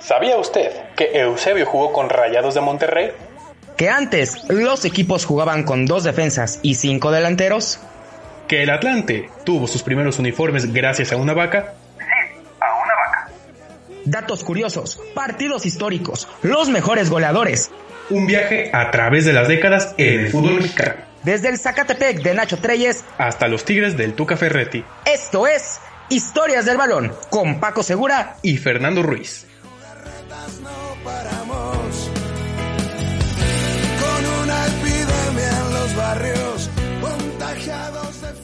¿Sabía usted que Eusebio jugó con Rayados de Monterrey? Que antes los equipos jugaban con dos defensas y cinco delanteros. Que el Atlante tuvo sus primeros uniformes gracias a una vaca. Sí, a una vaca. Datos curiosos, partidos históricos, los mejores goleadores. Un viaje a través de las décadas en el fútbol mexicano. Desde el Zacatepec de Nacho Treyes hasta los Tigres del Tuca Ferretti. Esto es Historias del Balón con Paco Segura y Fernando Ruiz.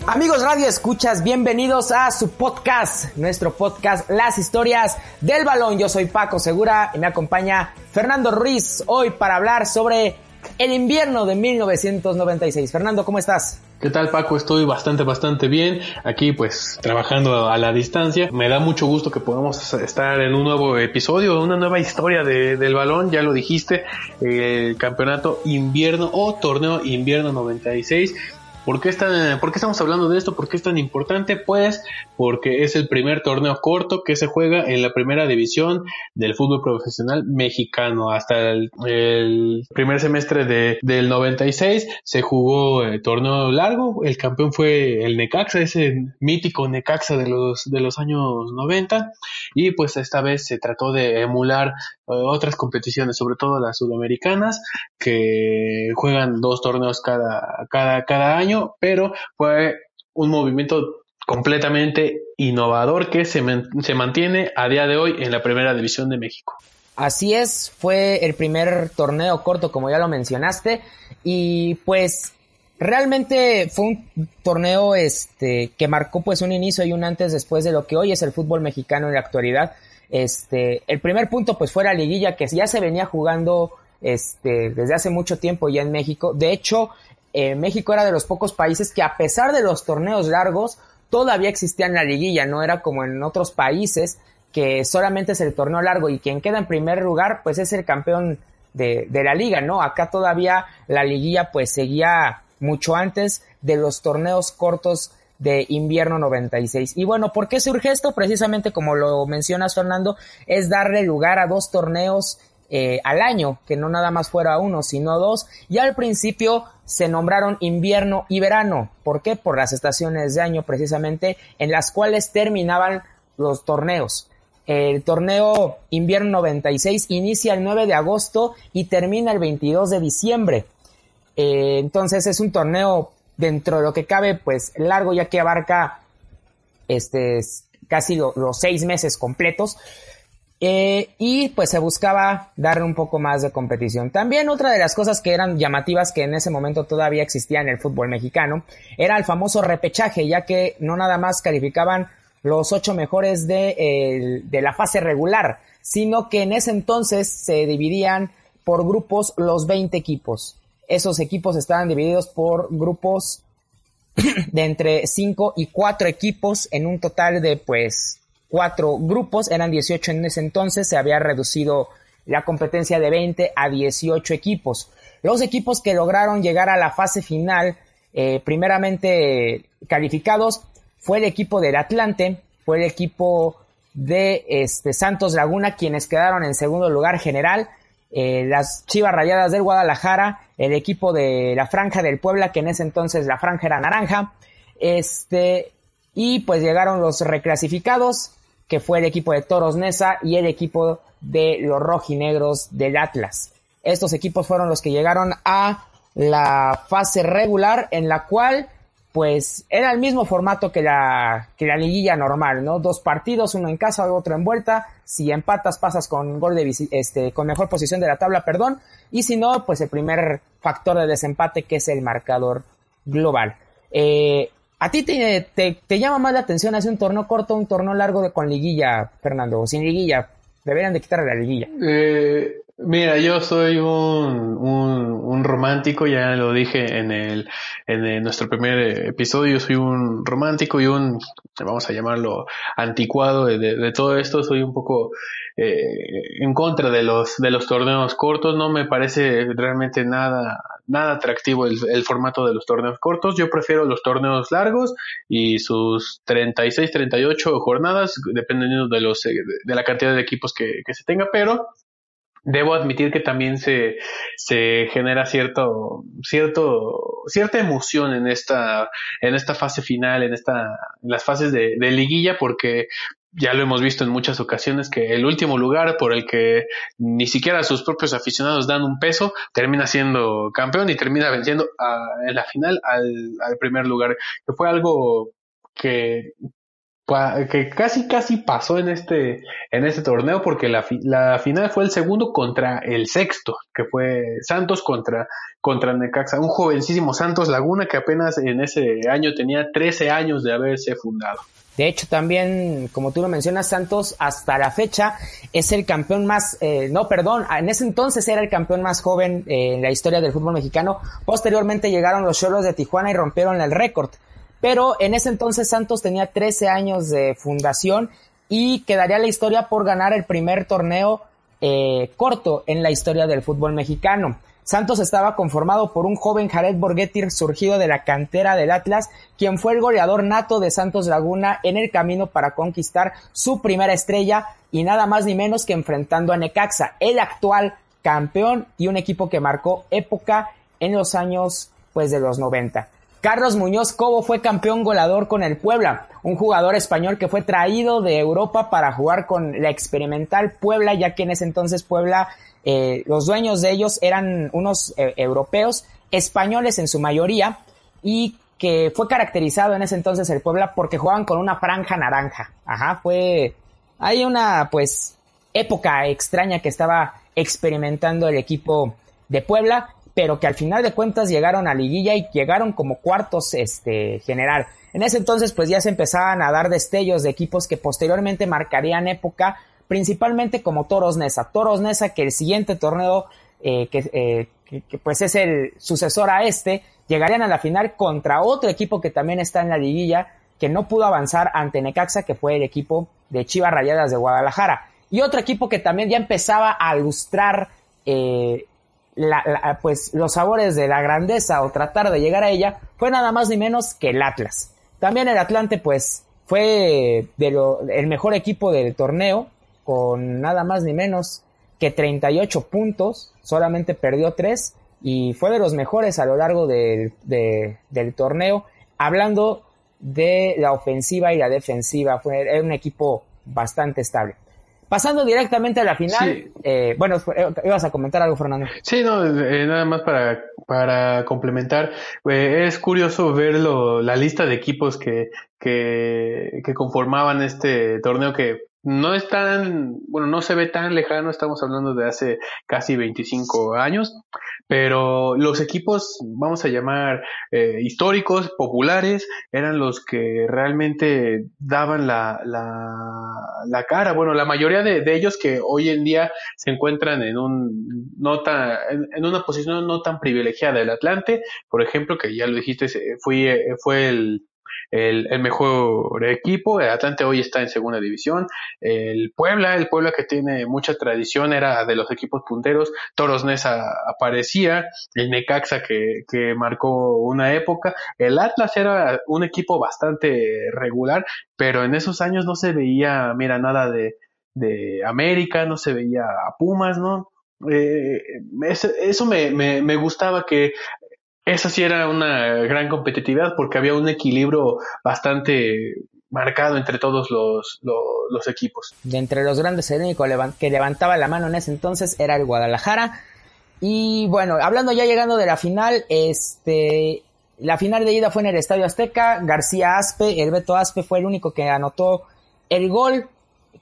Amigos Radio Escuchas, bienvenidos a su podcast, nuestro podcast Las Historias del Balón. Yo soy Paco Segura y me acompaña Fernando Ruiz hoy para hablar sobre el invierno de 1996. Fernando, ¿cómo estás? ¿Qué tal Paco? Estoy bastante, bastante bien. Aquí pues trabajando a la distancia. Me da mucho gusto que podamos estar en un nuevo episodio, una nueva historia del balón. Ya lo dijiste, el campeonato invierno o torneo invierno 96 ¿Por qué, ¿Por qué estamos hablando de esto? ¿Por qué es tan importante? Pues porque es el primer torneo corto que se juega en la primera división del fútbol profesional mexicano. Hasta el, primer semestre de, del 96 se jugó el torneo largo. El campeón fue el Necaxa, ese mítico Necaxa de los, de los años 90. Y pues esta vez se trató de emular eh, otras competiciones, sobre todo las sudamericanas, que juegan dos torneos cada, cada, cada año, pero fue un movimiento completamente innovador que se, se mantiene a día de hoy en la Primera División de México. Así es, fue el primer torneo corto, como ya lo mencionaste, y pues realmente fue un torneo este que marcó pues un inicio y un antes después de lo que hoy es el fútbol mexicano en la actualidad. Este, el primer punto pues fue la liguilla que ya se venía jugando este, desde hace mucho tiempo ya en México. De hecho, eh, México era de los pocos países que a pesar de los torneos largos, todavía existía en la liguilla, no era como en otros países que solamente es el torneo largo y quien queda en primer lugar pues es el campeón de, de la liga, ¿no? Acá todavía la liguilla pues seguía mucho antes de los torneos cortos de invierno 96. Y bueno, ¿por qué surge esto? Precisamente como lo mencionas Fernando, es darle lugar a dos torneos eh, al año, que no nada más fuera uno, sino dos. Y al principio se nombraron invierno y verano. ¿Por qué? Por las estaciones de año precisamente en las cuales terminaban los torneos. El torneo invierno 96 inicia el 9 de agosto y termina el 22 de diciembre. Eh, entonces es un torneo dentro de lo que cabe, pues largo ya que abarca este, casi los seis meses completos. Eh, y pues se buscaba darle un poco más de competición. También otra de las cosas que eran llamativas que en ese momento todavía existía en el fútbol mexicano era el famoso repechaje, ya que no nada más calificaban los ocho mejores de, de la fase regular, sino que en ese entonces se dividían por grupos los 20 equipos. Esos equipos estaban divididos por grupos de entre 5 y 4 equipos en un total de pues 4 grupos, eran 18 en ese entonces, se había reducido la competencia de 20 a 18 equipos. Los equipos que lograron llegar a la fase final, eh, primeramente calificados, fue el equipo del Atlante, fue el equipo de este, Santos Laguna, quienes quedaron en segundo lugar general, eh, las Chivas Rayadas del Guadalajara, el equipo de la Franja del Puebla, que en ese entonces la franja era naranja, este, y pues llegaron los reclasificados, que fue el equipo de Toros Nesa y el equipo de los rojinegros del Atlas. Estos equipos fueron los que llegaron a la fase regular en la cual pues era el mismo formato que la, que la liguilla normal, ¿no? Dos partidos, uno en casa, otro en vuelta. Si empatas, pasas con gol de este, con mejor posición de la tabla, perdón. Y si no, pues el primer factor de desempate que es el marcador global. Eh, ¿A ti te, te, llama más la atención hacer un torneo corto o un torneo largo con liguilla, Fernando? O sin liguilla. Deberían de quitarle la liguilla. Eh, mira, yo soy un, un, romántico, ya lo dije en, el, en nuestro primer episodio, soy un romántico y un, vamos a llamarlo, anticuado de, de todo esto. Soy un poco eh, en contra de los, de los torneos cortos. No me parece realmente nada, nada atractivo el, el, formato de los torneos cortos. Yo prefiero los torneos largos y sus 36, 38 jornadas, dependiendo de, los, de la cantidad de equipos que, que se tenga, pero debo admitir que también se, se genera cierto, cierto, cierta emoción en esta, en esta fase final, en esta, en las fases de, de liguilla, porque ya lo hemos visto en muchas ocasiones que el último lugar por el que ni siquiera sus propios aficionados dan un peso termina siendo campeón y termina venciendo en la final al, al, primer lugar que fue algo que que casi casi pasó en este en este torneo porque la, la final fue el segundo contra el sexto que fue Santos contra contra Necaxa un jovencísimo Santos Laguna que apenas en ese año tenía 13 años de haberse fundado de hecho, también, como tú lo mencionas, Santos hasta la fecha es el campeón más, eh, no, perdón, en ese entonces era el campeón más joven eh, en la historia del fútbol mexicano. Posteriormente llegaron los Cholos de Tijuana y rompieron el récord. Pero en ese entonces Santos tenía 13 años de fundación y quedaría la historia por ganar el primer torneo eh, corto en la historia del fútbol mexicano. Santos estaba conformado por un joven Jared Borghetti surgido de la cantera del Atlas, quien fue el goleador nato de Santos Laguna en el camino para conquistar su primera estrella y nada más ni menos que enfrentando a Necaxa, el actual campeón y un equipo que marcó época en los años pues de los 90. Carlos Muñoz Cobo fue campeón goleador con el Puebla, un jugador español que fue traído de Europa para jugar con la experimental Puebla, ya que en ese entonces Puebla eh, los dueños de ellos eran unos eh, europeos, españoles en su mayoría, y que fue caracterizado en ese entonces el Puebla porque jugaban con una franja naranja. Ajá, fue, hay una pues época extraña que estaba experimentando el equipo de Puebla, pero que al final de cuentas llegaron a liguilla y llegaron como cuartos este general. En ese entonces pues ya se empezaban a dar destellos de equipos que posteriormente marcarían época principalmente como Toros Nesa. Toros Nesa que el siguiente torneo eh, eh, que, pues es el sucesor a este, llegarían a la final contra otro equipo que también está en la liguilla, que no pudo avanzar ante Necaxa, que fue el equipo de Chivas Rayadas de Guadalajara. Y otro equipo que también ya empezaba a lustrar eh, pues los sabores de la grandeza o tratar de llegar a ella, fue nada más ni menos que el Atlas. También el Atlante pues fue de lo, el mejor equipo del torneo, con nada más ni menos que 38 puntos, solamente perdió 3 y fue de los mejores a lo largo del torneo. Hablando de la ofensiva y la defensiva, fue un equipo bastante estable. Pasando directamente a la final, eh, bueno, eh, ibas a comentar algo, Fernando. Sí, no, eh, nada más para, para complementar. es curioso ver la lista de equipos que, que, que conformaban este torneo que no es tan, bueno, no se ve tan lejano, estamos hablando de hace casi 25 años, pero los equipos, vamos a llamar eh, históricos, populares, eran los que realmente daban la, la, la cara. Bueno, la mayoría de, de, ellos que hoy en día se encuentran en un no tan, en, una posición no tan privilegiada. El Atlante, por ejemplo, que ya lo dijiste, fue, fue el el, mejor equipo. El Atlante hoy está en segunda división. El Puebla, el Puebla que tiene mucha tradición, era de los equipos punteros. Toros Nesa aparecía. El Necaxa que, que marcó una época. El Atlas era un equipo bastante regular, pero en esos años no se veía, mira, nada de, de América, no se veía a Pumas, ¿no? Eh, eso, me, me, gustaba que esa sí era una gran competitividad porque había un equilibrio bastante marcado entre todos los, equipos. De entre los grandes, el único que levantaba la mano en ese entonces era el Guadalajara. Y bueno, hablando ya llegando de la final, este, la final de ida fue en el Estadio Azteca. García Aspe, el Aspe fue el único que anotó el gol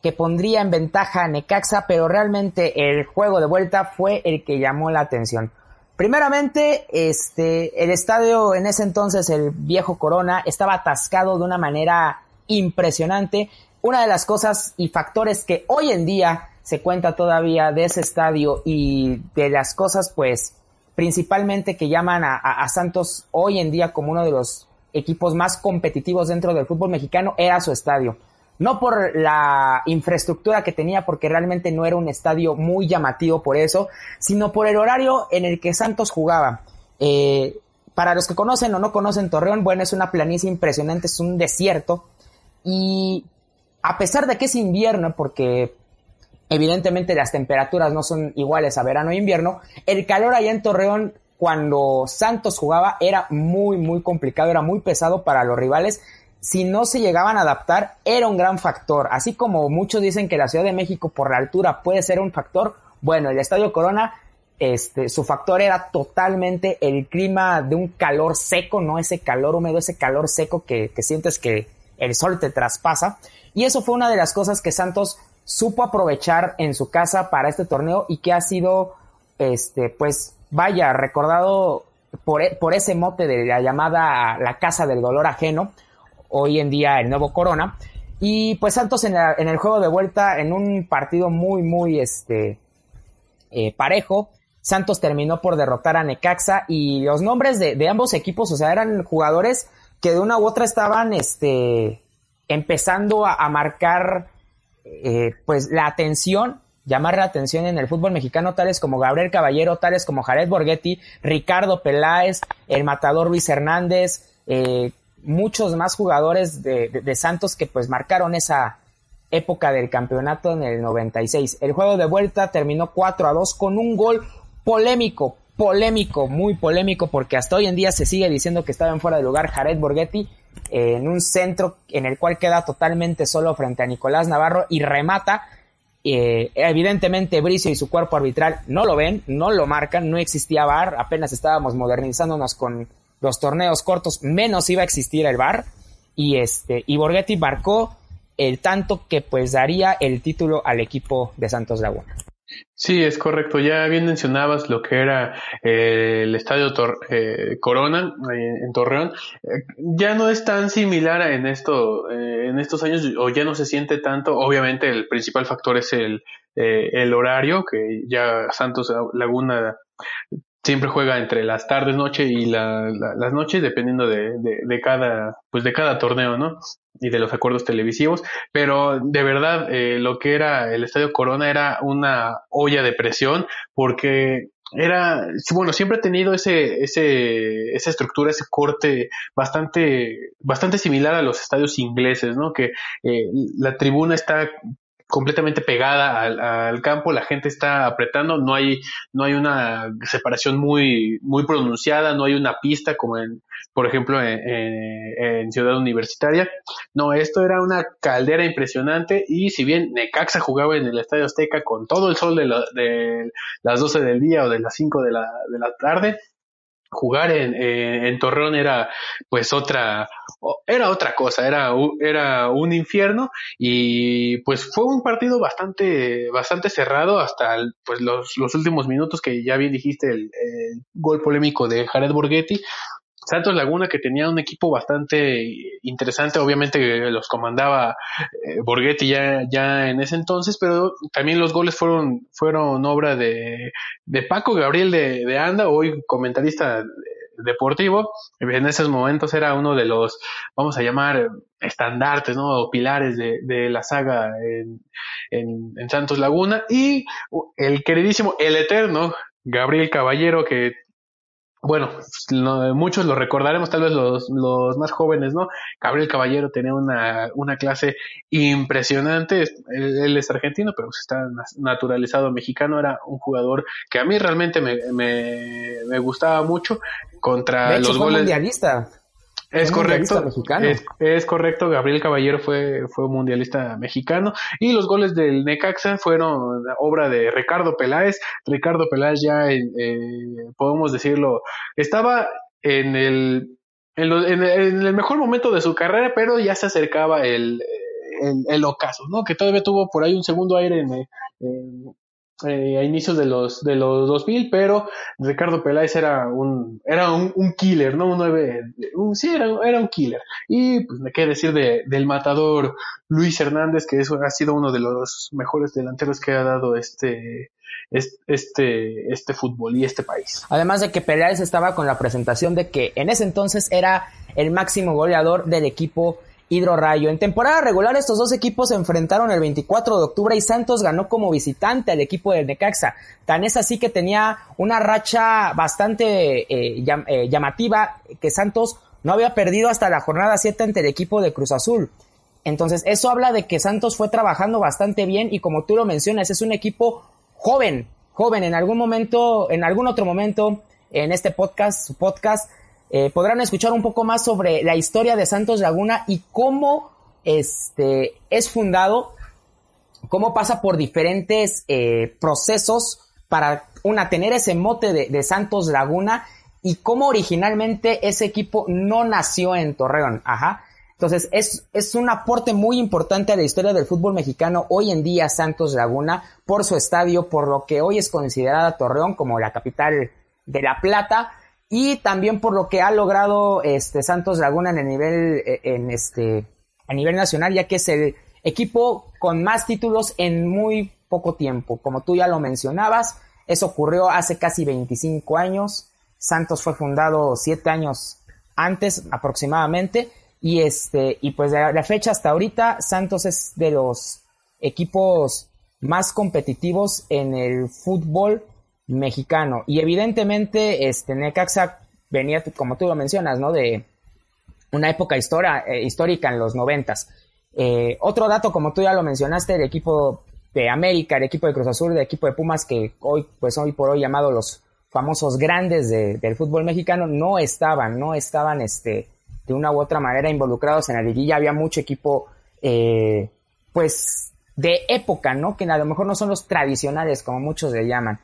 que pondría en ventaja a Necaxa, pero realmente el juego de vuelta fue el que llamó la atención. Primeramente, este, el estadio en ese entonces, el viejo Corona, estaba atascado de una manera impresionante. Una de las cosas y factores que hoy en día se cuenta todavía de ese estadio y de las cosas, pues, principalmente que llaman a, Santos hoy en día como uno de los equipos más competitivos dentro del fútbol mexicano, era su estadio. No por la infraestructura que tenía, porque realmente no era un estadio muy llamativo por eso, sino por el horario en el que Santos jugaba. Eh, para los que conocen o no conocen Torreón, bueno, es una planicie impresionante, es un desierto. Y a pesar de que es invierno, porque evidentemente las temperaturas no son iguales a verano e invierno, el calor allá en Torreón cuando Santos jugaba era muy muy complicado, era muy pesado para los rivales. Si no se llegaban a adaptar, era un gran factor. Así como muchos dicen que la Ciudad de México por la altura puede ser un factor, bueno, el Estadio Corona, este, su factor era totalmente el clima de un calor seco, no ese calor húmedo, ese calor seco que, sientes que el sol te traspasa. Y eso fue una de las cosas que Santos supo aprovechar en su casa para este torneo y que ha sido, este, pues, vaya, recordado por, e, por ese mote de la llamada la casa del dolor ajeno, hoy en día el nuevo Corona. Y pues Santos en, el juego de vuelta, en un partido muy, muy, este, eh, parejo, Santos terminó por derrotar a Necaxa y los nombres de, de, ambos equipos, o sea, eran jugadores que de una u otra estaban, este, empezando a, a marcar eh, pues la atención, llamar la atención en el fútbol mexicano, tales como Gabriel Caballero, tales como Jared Borghetti, Ricardo Peláez, el matador Luis Hernández, eh, muchos más jugadores de, de, Santos que pues marcaron esa época del campeonato en el 96. El juego de vuelta terminó 4 a 2 con un gol polémico, polémico, muy polémico, porque hasta hoy en día se sigue diciendo que estaba en fuera de lugar Jared Borghetti en un centro en el cual queda totalmente solo frente a Nicolás Navarro y remata. Eh, evidentemente Bricio y su cuerpo arbitral no lo ven, no lo marcan, no existía VAR, apenas estábamos modernizándonos con los torneos cortos, menos iba a existir el VAR y este y Borghetti marcó el tanto que pues daría el título al equipo de Santos Laguna. Sí, es correcto. Ya bien mencionabas lo que era eh, el estadio eh, Corona eh, en Torreón. ya no es tan similar en esto, en estos años, o ya no se siente tanto. Obviamente, el principal factor es el, el horario, que ya Santos Laguna siempre juega entre las tardes, noche y la, las noches, dependiendo de, de, cada, pues de cada torneo, ¿no? Y de los acuerdos televisivos. Pero de verdad, eh, lo que era el Estadio Corona era una olla de presión, porque era, bueno, siempre ha tenido ese, ese, esa estructura, ese corte bastante, bastante similar a los estadios ingleses, ¿no? Que eh, la tribuna está completamente pegada al, campo, la gente está apretando, no hay, no hay una separación muy, muy pronunciada, no hay una pista como en, por ejemplo, en, Ciudad Universitaria. No, esto era una caldera impresionante y si bien Necaxa jugaba en el Estadio Azteca con todo el sol de, las 12 del día o de las 5 de la, de la tarde, jugar en, en, Torreón era pues otra era otra cosa era era un infierno y pues fue un partido bastante bastante cerrado hasta pues los, los últimos minutos que ya bien dijiste el, el gol polémico de Jared Borghetti Santos Laguna que tenía un equipo bastante interesante, obviamente los comandaba eh, Borghetti ya, ya en ese entonces, pero también los goles fueron, fueron obra de, de Paco Gabriel de, Anda, hoy comentarista deportivo, en esos momentos era uno de los, vamos a llamar, estandartes, ¿no? O pilares de, la saga en, en Santos Laguna, y el queridísimo, el eterno, Gabriel Caballero, que bueno, muchos lo recordaremos, tal vez los, los, más jóvenes, ¿no? Gabriel Caballero tenía una, una clase impresionante, él, es argentino, pero pues está naturalizado mexicano, era un jugador que a mí realmente me, me, me gustaba mucho contra los goles. mundialista. Es correcto. Es, correcto. Gabriel Caballero fue, fue un mundialista mexicano. Y los goles del Necaxa fueron obra de Ricardo Peláez. Ricardo Peláez ya, eh, podemos decirlo, estaba en el, en, el mejor momento de su carrera, pero ya se acercaba el, el, ocaso, ¿no? Que todavía tuvo por ahí un segundo aire en, eh, a inicios de los de los 2000, pero Ricardo Peláez era un era un, killer, ¿no? Un nueve, un, sí, era, era, un killer. Y pues me queda decir de, del matador Luis Hernández, que eso ha sido uno de los mejores delanteros que ha dado este este, este fútbol y este país. Además de que Peláez estaba con la presentación de que en ese entonces era el máximo goleador del equipo Hidro En temporada regular estos dos equipos se enfrentaron el 24 de octubre y Santos ganó como visitante al equipo del Necaxa. Tan es así que tenía una racha bastante eh, eh, llamativa que Santos no había perdido hasta la jornada 7 ante el equipo de Cruz Azul. Entonces eso habla de que Santos fue trabajando bastante bien y como tú lo mencionas es un equipo joven, joven en algún momento, en algún otro momento en este podcast, podcast eh, podrán escuchar un poco más sobre la historia de Santos Laguna y cómo este, es fundado, cómo pasa por diferentes eh, procesos para una tener ese mote de, de, Santos Laguna y cómo originalmente ese equipo no nació en Torreón. Ajá. Entonces es, es un aporte muy importante a la historia del fútbol mexicano hoy en día Santos Laguna por su estadio, por lo que hoy es considerada Torreón como la capital de La Plata y también por lo que ha logrado este Santos Laguna en el nivel en este a nivel nacional ya que es el equipo con más títulos en muy poco tiempo. Como tú ya lo mencionabas eso ocurrió hace casi 25 años. Santos fue fundado siete años antes aproximadamente y este y pues de la fecha hasta ahorita Santos es de los equipos más competitivos en el fútbol mexicano. Y evidentemente, este Necaxa venía, como tú lo mencionas, ¿no? De una época historia, eh, histórica en los noventas. Eh, otro dato, como tú ya lo mencionaste, el equipo de América, el equipo de Cruz Azul, el equipo de Pumas, que hoy, pues hoy por hoy llamado los famosos grandes del fútbol mexicano, no estaban, no estaban, este, de una u otra manera involucrados en la liguilla. Había mucho equipo, eh, pues, de época, ¿no? Que a lo mejor no son los tradicionales, como muchos le llaman.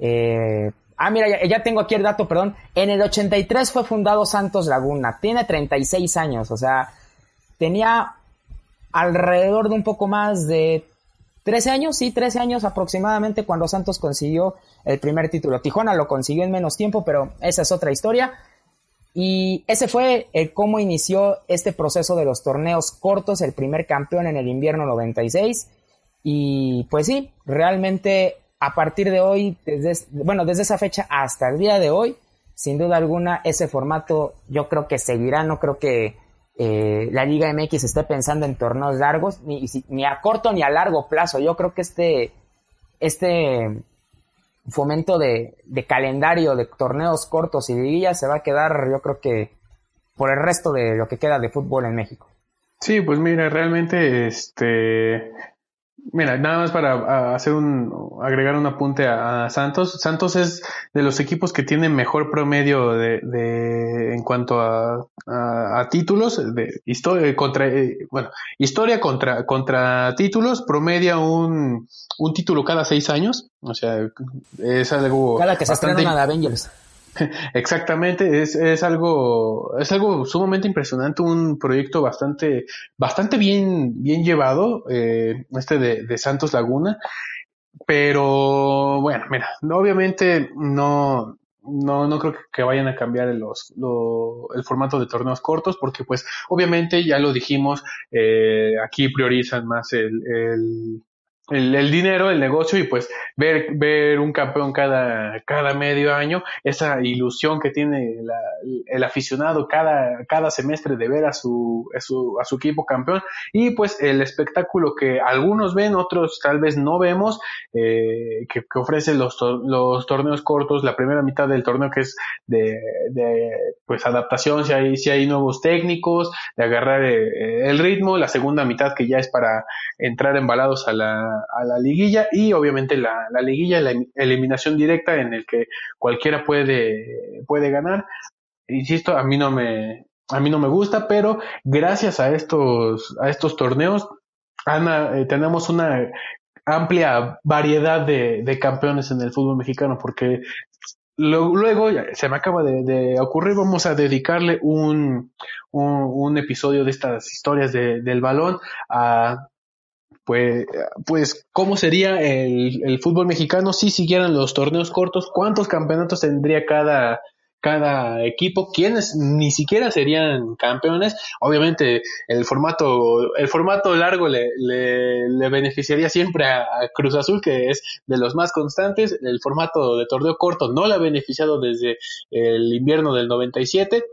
Eh, ah, mira, ya, tengo aquí el dato, perdón. En el 83 fue fundado Santos Laguna. Tiene 36 años, o sea, tenía alrededor de un poco más de 13 años, sí, 13 años aproximadamente cuando Santos consiguió el primer título. Tijuana lo consiguió en menos tiempo, pero esa es otra historia. Y ese fue el cómo inició este proceso de los torneos cortos, el primer campeón en el invierno 96. Y pues sí, realmente a partir de hoy, desde, bueno, desde esa fecha hasta el día de hoy, sin duda alguna, ese formato yo creo que seguirá, no creo que eh, la Liga MX esté pensando en torneos largos, ni, ni a corto ni a largo plazo. Yo creo que este, este fomento de, de calendario de torneos cortos y liguillas se va a quedar, yo creo que por el resto de lo que queda de fútbol en México. Sí, pues mira, realmente este Mira, nada más para hacer un, agregar un apunte a, Santos. Santos es de los equipos que tienen mejor promedio de, de en cuanto a, a, títulos, de historia contra, eh, bueno, historia contra, contra títulos, promedia un, un título cada seis años. O sea, es algo. Cada que se estrena de Avengers. Exactamente, es, es algo, es algo sumamente impresionante, un proyecto bastante, bastante bien, bien llevado, eh, este de, Santos Laguna. Pero bueno, mira, obviamente no, no, no creo que vayan a cambiar los, el formato de torneos cortos, porque pues obviamente ya lo dijimos, eh, aquí priorizan más el el, dinero, el negocio y pues ver, ver un campeón cada, cada medio año, esa ilusión que tiene el aficionado cada, cada semestre de ver a su, a su, a su equipo campeón. Y pues el espectáculo que algunos ven, otros tal vez no vemos, eh, que, que ofrecen los, los torneos cortos, la primera mitad del torneo que es de, pues adaptación, si hay, si hay nuevos técnicos, de agarrar eh, el ritmo, la segunda mitad que ya es para entrar embalados a la a la liguilla y obviamente la, la liguilla, la eliminación directa en el que cualquiera puede, puede ganar. Insisto, a mí no me, a mí no me gusta, pero gracias a estos, a estos torneos, eh, tenemos una amplia variedad de, de, campeones en el fútbol mexicano, porque luego, se me acaba de, ocurrir, vamos a dedicarle un, un, episodio de estas historias de, del balón a pues, pues cómo sería el, el fútbol mexicano si siguieran los torneos cortos, cuántos campeonatos tendría cada, cada equipo, quienes ni siquiera serían campeones. Obviamente el formato, el formato largo le, le, beneficiaría siempre a, Cruz Azul, que es de los más constantes. El formato de torneo corto no le ha beneficiado desde el invierno del 97.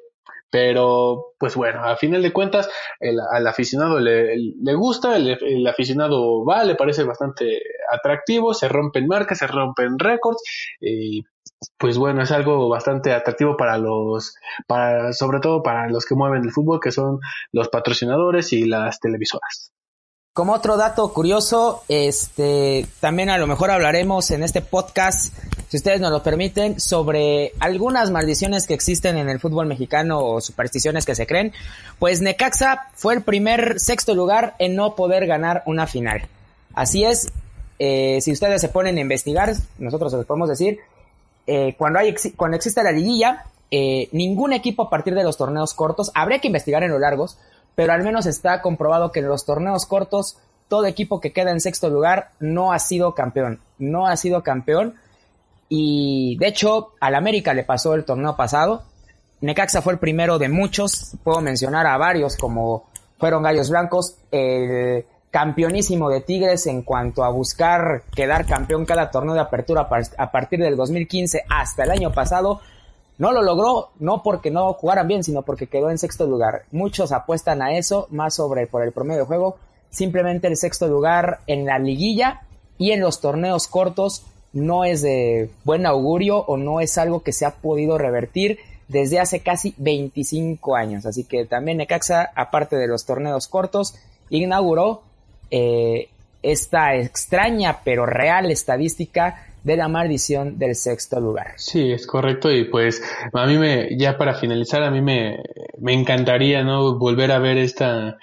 Pero, pues bueno, a final de cuentas, el, al aficionado le, le gusta, el, el, aficionado va, le parece bastante atractivo, se rompen marcas, se rompen récords, y pues bueno, es algo bastante atractivo para los, para, sobre todo para los que mueven el fútbol, que son los patrocinadores y las televisoras. Como otro dato curioso, este, también a lo mejor hablaremos en este podcast, si ustedes nos lo permiten, sobre algunas maldiciones que existen en el fútbol mexicano o supersticiones que se creen. Pues Necaxa fue el primer sexto lugar en no poder ganar una final. Así es, eh, si ustedes se ponen a investigar, nosotros les podemos decir, eh, cuando, hay, cuando existe la liguilla, eh, ningún equipo a partir de los torneos cortos, habría que investigar en los largos, pero al menos está comprobado que en los torneos cortos, todo equipo que queda en sexto lugar no ha sido campeón, no ha sido campeón. Y de hecho, al América le pasó el torneo pasado. Necaxa fue el primero de muchos, puedo mencionar a varios como fueron Gallos Blancos, el campeonísimo de Tigres en cuanto a buscar quedar campeón cada torneo de apertura a partir del 2015 hasta el año pasado. No lo logró, no porque no jugaran bien, sino porque quedó en sexto lugar. Muchos apuestan a eso, más sobre por el promedio de juego. Simplemente el sexto lugar en la liguilla y en los torneos cortos no es de buen augurio o no es algo que se ha podido revertir desde hace casi 25 años. Así que también Necaxa, aparte de los torneos cortos, inauguró eh, esta extraña pero real estadística de la maldición del sexto lugar. Sí, es correcto y pues a mí me, ya para finalizar, a mí me, me encantaría, ¿no? Volver a ver esta,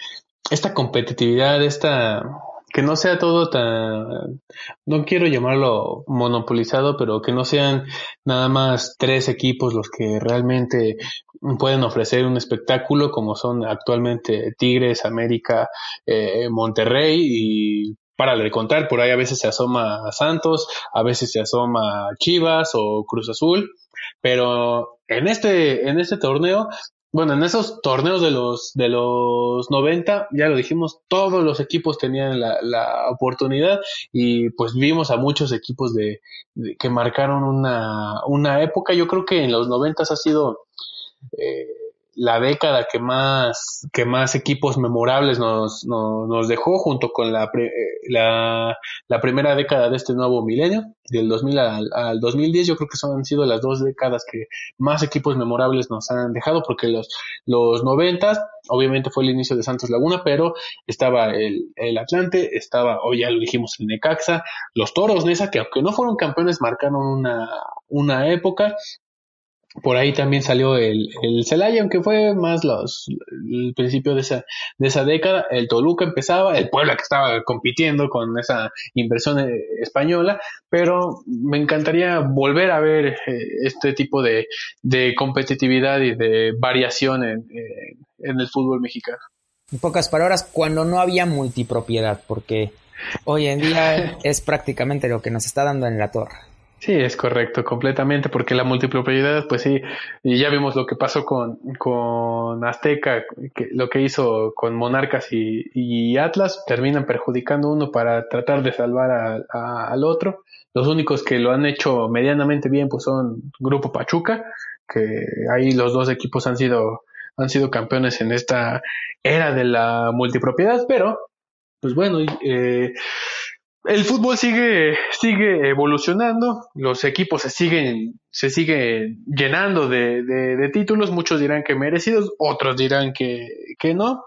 esta competitividad, esta, que no sea todo tan, no quiero llamarlo monopolizado, pero que no sean nada más tres equipos los que realmente pueden ofrecer un espectáculo como son actualmente Tigres, América, eh, Monterrey y para de contar, por ahí a veces se asoma Santos, a veces se asoma Chivas o Cruz Azul, pero en este, en este torneo bueno, en esos torneos de los de los 90, ya lo dijimos, todos los equipos tenían la, la oportunidad y pues vimos a muchos equipos de, que marcaron una, una época. Yo creo que en los 90 ha sido eh, la década que más, que más equipos memorables nos, nos, dejó, junto con la, la, la, primera década de este nuevo milenio, del 2000 al, al, 2010, yo creo que son, han sido las dos décadas que más equipos memorables nos han dejado, porque los, los 90, obviamente fue el inicio de Santos Laguna, pero estaba el, el Atlante, estaba, hoy ya lo dijimos, el Necaxa, los Toros Nesa, que aunque no fueron campeones, marcaron una, una época, por ahí también salió el, el Celaya, aunque fue más los, el principio de esa, de esa década. El Toluca empezaba, el Puebla que estaba compitiendo con esa inversión eh, española, pero me encantaría volver a ver eh, este tipo de, de, competitividad y de variación en, en el fútbol mexicano. En pocas palabras, cuando no había multipropiedad, porque hoy en día es prácticamente lo que nos está dando en la torre. Sí, es correcto, completamente, porque la multipropiedad, pues sí, y ya vimos lo que pasó con, con Azteca, que, lo que hizo con Monarcas y, Atlas, terminan perjudicando uno para tratar de salvar al otro. Los únicos que lo han hecho medianamente bien, pues son Grupo Pachuca, que ahí los dos equipos han sido, han sido campeones en esta era de la multipropiedad, pero, pues bueno, eh, el fútbol sigue, sigue evolucionando, los equipos se siguen, se siguen llenando de, de, títulos, muchos dirán que merecidos, otros dirán que, que no,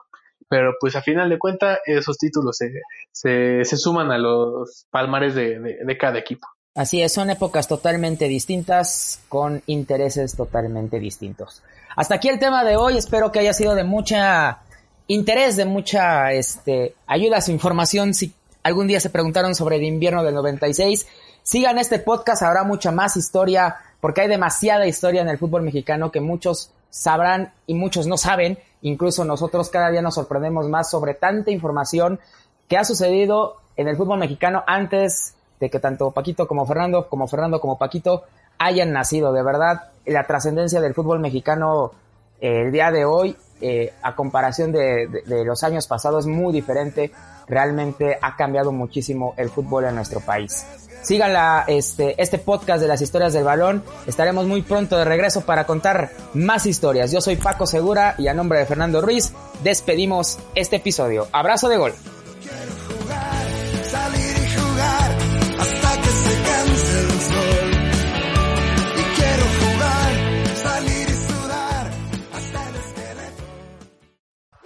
pero pues a final de cuentas esos títulos se, se, se suman a los palmares de, de, cada equipo. Así es, son épocas totalmente distintas con intereses totalmente distintos. Hasta aquí el tema de hoy, espero que haya sido de mucha interés, de mucha este, ayuda a su información si algún día se preguntaron sobre el invierno del 96. Sigan este podcast, habrá mucha más historia, porque hay demasiada historia en el fútbol mexicano que muchos sabrán y muchos no saben. Incluso nosotros cada día nos sorprendemos más sobre tanta información que ha sucedido en el fútbol mexicano antes de que tanto Paquito como Fernando, como Fernando como Paquito hayan nacido. De verdad, la trascendencia del fútbol mexicano eh, el día de hoy, eh, a comparación de, de, de, los años pasados, es muy diferente. Realmente ha cambiado muchísimo el fútbol en nuestro país. Sigan la, este, este podcast de las historias del balón. Estaremos muy pronto de regreso para contar más historias. Yo soy Paco Segura y a nombre de Fernando Ruiz despedimos este episodio. Abrazo de gol.